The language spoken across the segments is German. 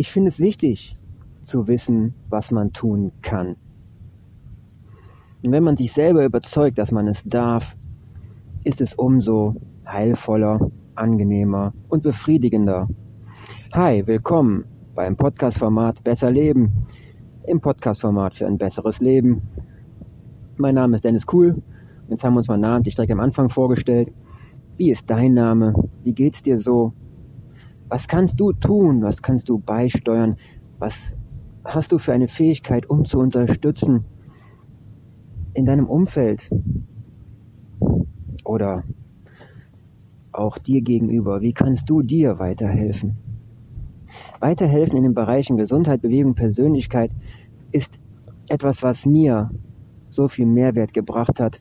ich finde es wichtig zu wissen, was man tun kann. Und wenn man sich selber überzeugt, dass man es darf, ist es umso heilvoller, angenehmer und befriedigender. Hi, willkommen beim Podcast-Format Besser Leben, im Podcast-Format für ein besseres Leben. Mein Name ist Dennis Kuhl. Jetzt haben wir uns mal namentlich direkt am Anfang vorgestellt. Wie ist dein Name? Wie geht's dir so? Was kannst du tun? Was kannst du beisteuern? Was hast du für eine Fähigkeit, um zu unterstützen in deinem Umfeld? Oder auch dir gegenüber? Wie kannst du dir weiterhelfen? Weiterhelfen in den Bereichen Gesundheit, Bewegung, Persönlichkeit ist etwas, was mir so viel Mehrwert gebracht hat.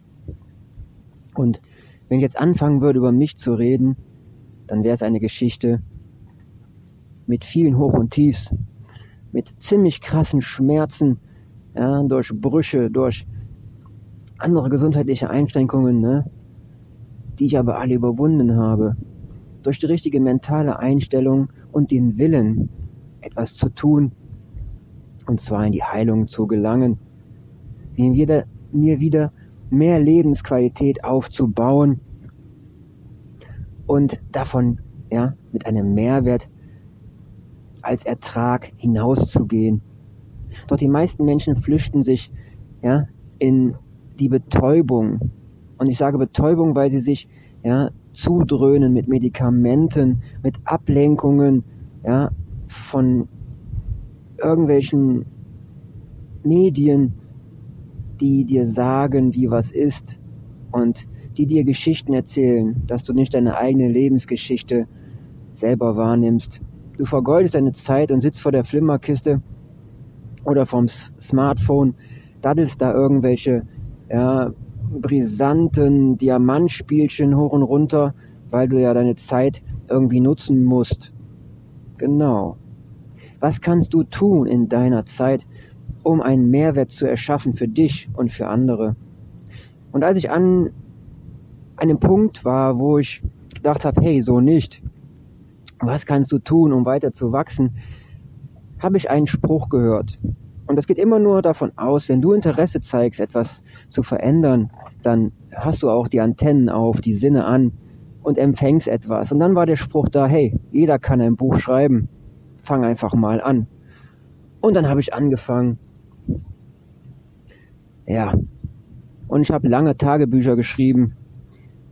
Und wenn ich jetzt anfangen würde, über mich zu reden, dann wäre es eine Geschichte, mit vielen Hoch und Tiefs, mit ziemlich krassen Schmerzen, ja, durch Brüche, durch andere gesundheitliche Einschränkungen, ne, die ich aber alle überwunden habe. Durch die richtige mentale Einstellung und den Willen, etwas zu tun, und zwar in die Heilung zu gelangen, mir wieder, mir wieder mehr Lebensqualität aufzubauen und davon ja, mit einem Mehrwert als Ertrag hinauszugehen. Doch die meisten Menschen flüchten sich ja, in die Betäubung. Und ich sage Betäubung, weil sie sich ja, zudröhnen mit Medikamenten, mit Ablenkungen ja, von irgendwelchen Medien, die dir sagen, wie was ist und die dir Geschichten erzählen, dass du nicht deine eigene Lebensgeschichte selber wahrnimmst Du vergeudest deine Zeit und sitzt vor der Flimmerkiste oder vom Smartphone, daddelst da irgendwelche ja, brisanten Diamantspielchen hoch und runter, weil du ja deine Zeit irgendwie nutzen musst. Genau. Was kannst du tun in deiner Zeit, um einen Mehrwert zu erschaffen für dich und für andere? Und als ich an einem Punkt war, wo ich gedacht habe, hey, so nicht, was kannst du tun, um weiter zu wachsen, habe ich einen Spruch gehört. Und das geht immer nur davon aus, wenn du Interesse zeigst, etwas zu verändern, dann hast du auch die Antennen auf, die Sinne an und empfängst etwas. Und dann war der Spruch da, hey, jeder kann ein Buch schreiben, fang einfach mal an. Und dann habe ich angefangen. Ja. Und ich habe lange Tagebücher geschrieben,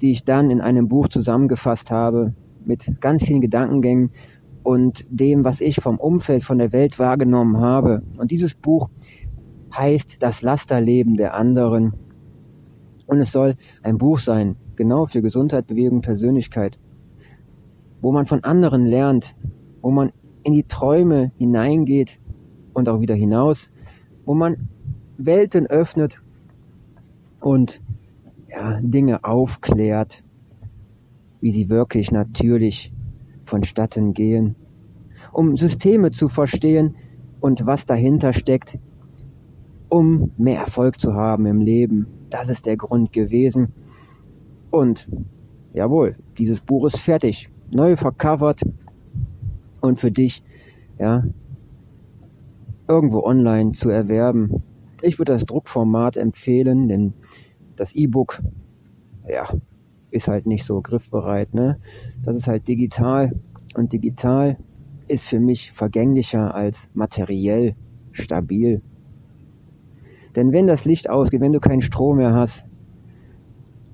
die ich dann in einem Buch zusammengefasst habe, mit ganz vielen Gedankengängen und dem, was ich vom Umfeld, von der Welt wahrgenommen habe. Und dieses Buch heißt Das Lasterleben der anderen. Und es soll ein Buch sein, genau für Gesundheit, Bewegung, Persönlichkeit, wo man von anderen lernt, wo man in die Träume hineingeht und auch wieder hinaus, wo man Welten öffnet und ja, Dinge aufklärt, wie sie wirklich natürlich vonstatten gehen, um Systeme zu verstehen und was dahinter steckt, um mehr Erfolg zu haben im Leben. Das ist der Grund gewesen. Und jawohl, dieses Buch ist fertig, neu vercovert und für dich, ja, irgendwo online zu erwerben. Ich würde das Druckformat empfehlen, denn das E-Book, ja, ist halt nicht so griffbereit. Ne? Das ist halt digital und digital ist für mich vergänglicher als materiell stabil. Denn wenn das Licht ausgeht, wenn du keinen Strom mehr hast,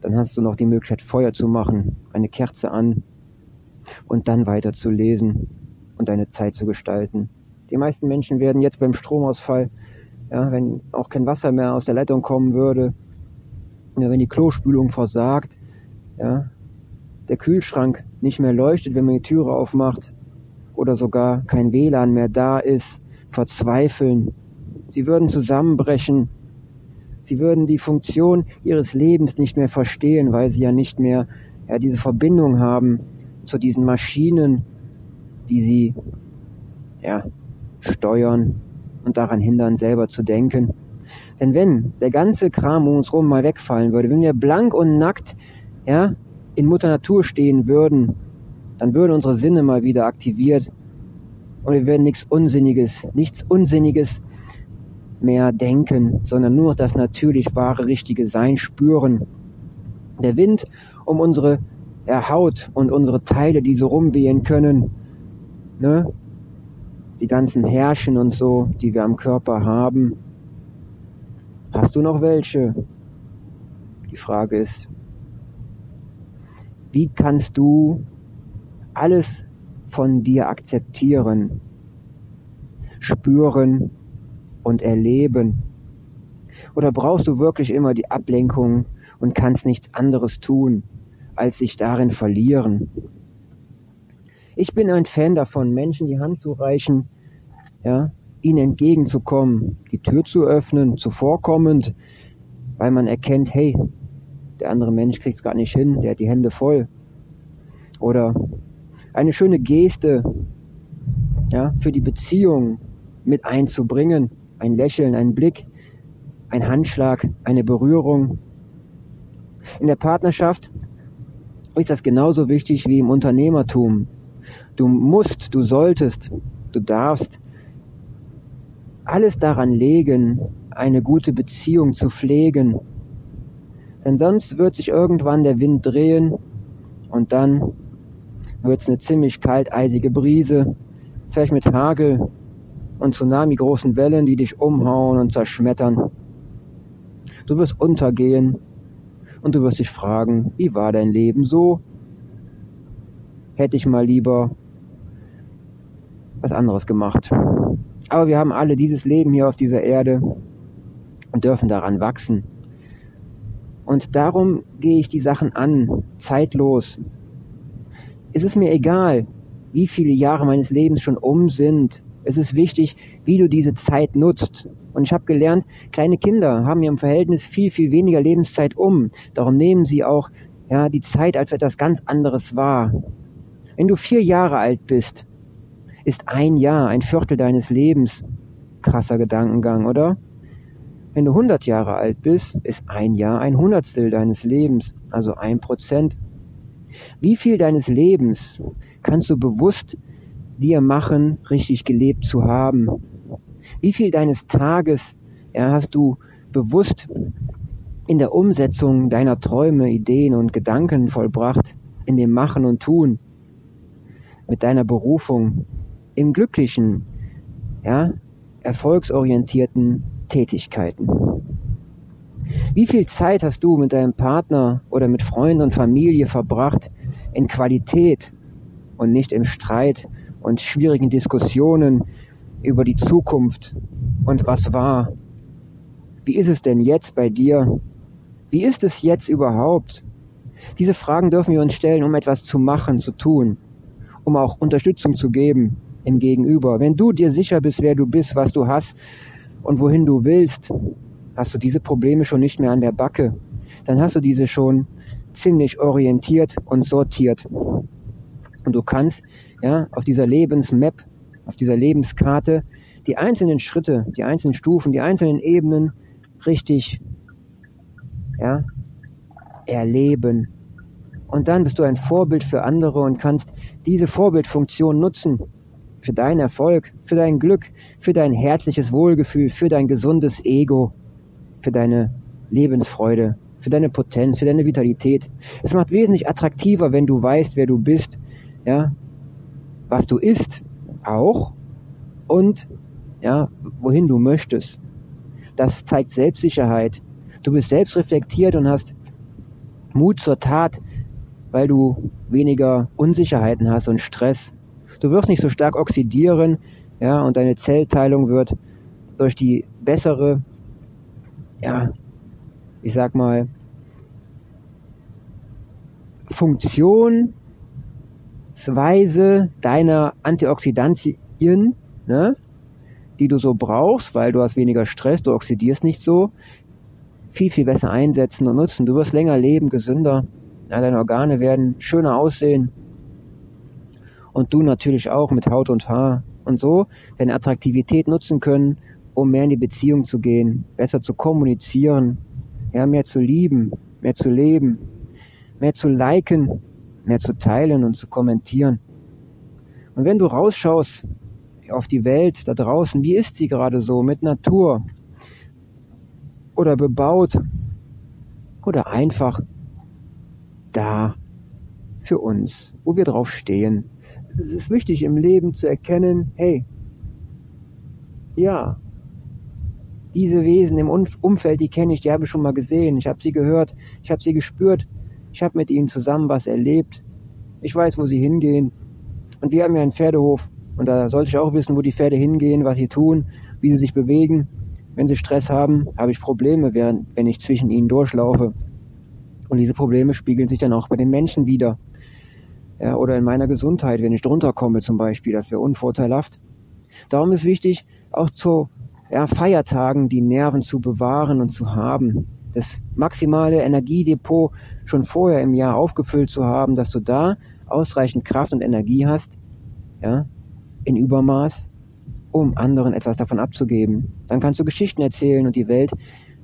dann hast du noch die Möglichkeit, Feuer zu machen, eine Kerze an und dann weiter zu lesen und deine Zeit zu gestalten. Die meisten Menschen werden jetzt beim Stromausfall, ja, wenn auch kein Wasser mehr aus der Leitung kommen würde, ja, wenn die Klospülung versagt, ja, der Kühlschrank nicht mehr leuchtet, wenn man die Türe aufmacht oder sogar kein WLAN mehr da ist, verzweifeln. Sie würden zusammenbrechen. Sie würden die Funktion ihres Lebens nicht mehr verstehen, weil sie ja nicht mehr ja, diese Verbindung haben zu diesen Maschinen, die sie ja, steuern und daran hindern, selber zu denken. Denn wenn der ganze Kram um uns herum mal wegfallen würde, wenn wir blank und nackt ja, in Mutter Natur stehen würden, dann würden unsere Sinne mal wieder aktiviert Und wir werden nichts Unsinniges, nichts Unsinniges mehr denken, sondern nur das natürlich wahre, richtige Sein spüren. Der Wind um unsere ja, Haut und unsere Teile, die so rumwehen können, ne? die ganzen Härchen und so, die wir am Körper haben. Hast du noch welche? Die Frage ist, wie kannst du alles von dir akzeptieren, spüren und erleben? Oder brauchst du wirklich immer die Ablenkung und kannst nichts anderes tun, als sich darin verlieren? Ich bin ein Fan davon, Menschen die Hand zu reichen, ja, ihnen entgegenzukommen, die Tür zu öffnen, zuvorkommend, weil man erkennt, hey, der andere Mensch kriegt es gar nicht hin, der hat die Hände voll. Oder eine schöne Geste ja, für die Beziehung mit einzubringen. Ein Lächeln, ein Blick, ein Handschlag, eine Berührung. In der Partnerschaft ist das genauso wichtig wie im Unternehmertum. Du musst, du solltest, du darfst alles daran legen, eine gute Beziehung zu pflegen. Denn sonst wird sich irgendwann der Wind drehen und dann wird es eine ziemlich kalt eisige Brise, vielleicht mit Hagel und Tsunami großen Wellen, die dich umhauen und zerschmettern. Du wirst untergehen und du wirst dich fragen, wie war dein Leben so? Hätte ich mal lieber was anderes gemacht. Aber wir haben alle dieses Leben hier auf dieser Erde und dürfen daran wachsen. Und darum gehe ich die Sachen an, zeitlos, es ist mir egal, wie viele Jahre meines Lebens schon um sind. Es ist wichtig, wie du diese Zeit nutzt. Und ich habe gelernt, kleine Kinder haben im Verhältnis viel, viel weniger Lebenszeit um. Darum nehmen sie auch ja, die Zeit als etwas ganz anderes wahr. Wenn du vier Jahre alt bist, ist ein Jahr ein Viertel deines Lebens. Krasser Gedankengang, oder? Wenn du 100 Jahre alt bist, ist ein Jahr ein Hundertstel deines Lebens, also ein Prozent. Wie viel deines Lebens kannst du bewusst dir machen, richtig gelebt zu haben? Wie viel deines Tages ja, hast du bewusst in der Umsetzung deiner Träume, Ideen und Gedanken vollbracht, in dem Machen und Tun, mit deiner Berufung, im glücklichen, ja, erfolgsorientierten Tätigkeiten? Wie viel Zeit hast du mit deinem Partner oder mit Freunden und Familie verbracht in Qualität und nicht im Streit und schwierigen Diskussionen über die Zukunft und was war? Wie ist es denn jetzt bei dir? Wie ist es jetzt überhaupt? Diese Fragen dürfen wir uns stellen, um etwas zu machen, zu tun, um auch Unterstützung zu geben im Gegenüber. Wenn du dir sicher bist, wer du bist, was du hast und wohin du willst, hast du diese Probleme schon nicht mehr an der Backe. Dann hast du diese schon ziemlich orientiert und sortiert. Und du kannst ja auf dieser Lebensmap, auf dieser Lebenskarte die einzelnen Schritte, die einzelnen Stufen, die einzelnen Ebenen richtig ja, erleben. Und dann bist du ein Vorbild für andere und kannst diese Vorbildfunktion nutzen für deinen Erfolg, für dein Glück, für dein herzliches Wohlgefühl, für dein gesundes Ego für deine Lebensfreude, für deine Potenz, für deine Vitalität. Es macht wesentlich attraktiver, wenn du weißt, wer du bist, ja, was du isst, auch und ja, wohin du möchtest. Das zeigt Selbstsicherheit. Du bist selbstreflektiert und hast Mut zur Tat, weil du weniger Unsicherheiten hast und Stress. Du wirst nicht so stark oxidieren, ja, und deine Zellteilung wird durch die bessere ja, ich sag mal, Funktionsweise deiner Antioxidantien, ne, die du so brauchst, weil du hast weniger Stress, du oxidierst nicht so, viel, viel besser einsetzen und nutzen. Du wirst länger leben, gesünder, ja, deine Organe werden schöner aussehen und du natürlich auch mit Haut und Haar und so deine Attraktivität nutzen können, um mehr in die Beziehung zu gehen, besser zu kommunizieren, ja, mehr zu lieben, mehr zu leben, mehr zu liken, mehr zu teilen und zu kommentieren. Und wenn du rausschaust auf die Welt da draußen. Wie ist sie gerade so mit Natur? Oder bebaut? Oder einfach da für uns, wo wir drauf stehen. Es ist wichtig im Leben zu erkennen, hey, ja, diese Wesen im Umfeld, die kenne ich, die habe ich schon mal gesehen, ich habe sie gehört, ich habe sie gespürt, ich habe mit ihnen zusammen was erlebt, ich weiß, wo sie hingehen. Und wir haben ja einen Pferdehof und da sollte ich auch wissen, wo die Pferde hingehen, was sie tun, wie sie sich bewegen. Wenn sie Stress haben, habe ich Probleme, wenn ich zwischen ihnen durchlaufe. Und diese Probleme spiegeln sich dann auch bei den Menschen wieder. Ja, oder in meiner Gesundheit, wenn ich drunter komme zum Beispiel, das wäre unvorteilhaft. Darum ist wichtig, auch zu ja, Feiertagen die Nerven zu bewahren und zu haben. Das maximale Energiedepot schon vorher im Jahr aufgefüllt zu haben, dass du da ausreichend Kraft und Energie hast, ja, in Übermaß, um anderen etwas davon abzugeben. Dann kannst du Geschichten erzählen und die Welt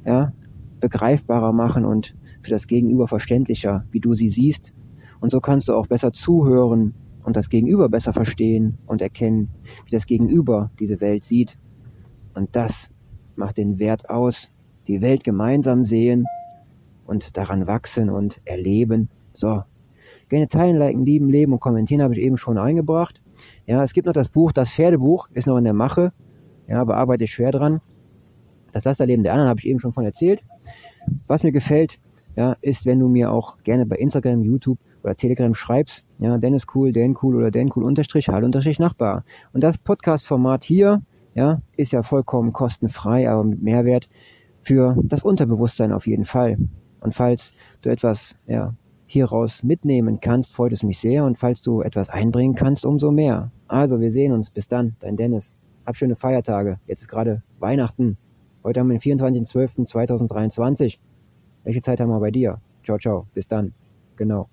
ja, begreifbarer machen und für das Gegenüber verständlicher, wie du sie siehst. Und so kannst du auch besser zuhören und das Gegenüber besser verstehen und erkennen, wie das Gegenüber diese Welt sieht. Und das macht den Wert aus. Die Welt gemeinsam sehen und daran wachsen und erleben. So. Gerne teilen, liken, lieben, leben und kommentieren habe ich eben schon eingebracht. Ja, es gibt noch das Buch, das Pferdebuch, ist noch in der Mache. Ja, bearbeite ich schwer dran. Das Lasterleben der anderen habe ich eben schon von erzählt. Was mir gefällt, ja, ist, wenn du mir auch gerne bei Instagram, YouTube oder Telegram schreibst, ja, Dennis cool, Dan cool oder Dan cool unterstrich, Hall unterstrich Nachbar. Und das Podcast-Format hier, ja, ist ja vollkommen kostenfrei, aber mit Mehrwert für das Unterbewusstsein auf jeden Fall. Und falls du etwas, ja, hieraus mitnehmen kannst, freut es mich sehr. Und falls du etwas einbringen kannst, umso mehr. Also, wir sehen uns. Bis dann, dein Dennis. Hab schöne Feiertage. Jetzt ist gerade Weihnachten. Heute haben wir den 24.12.2023. Welche Zeit haben wir bei dir? Ciao, ciao. Bis dann. Genau.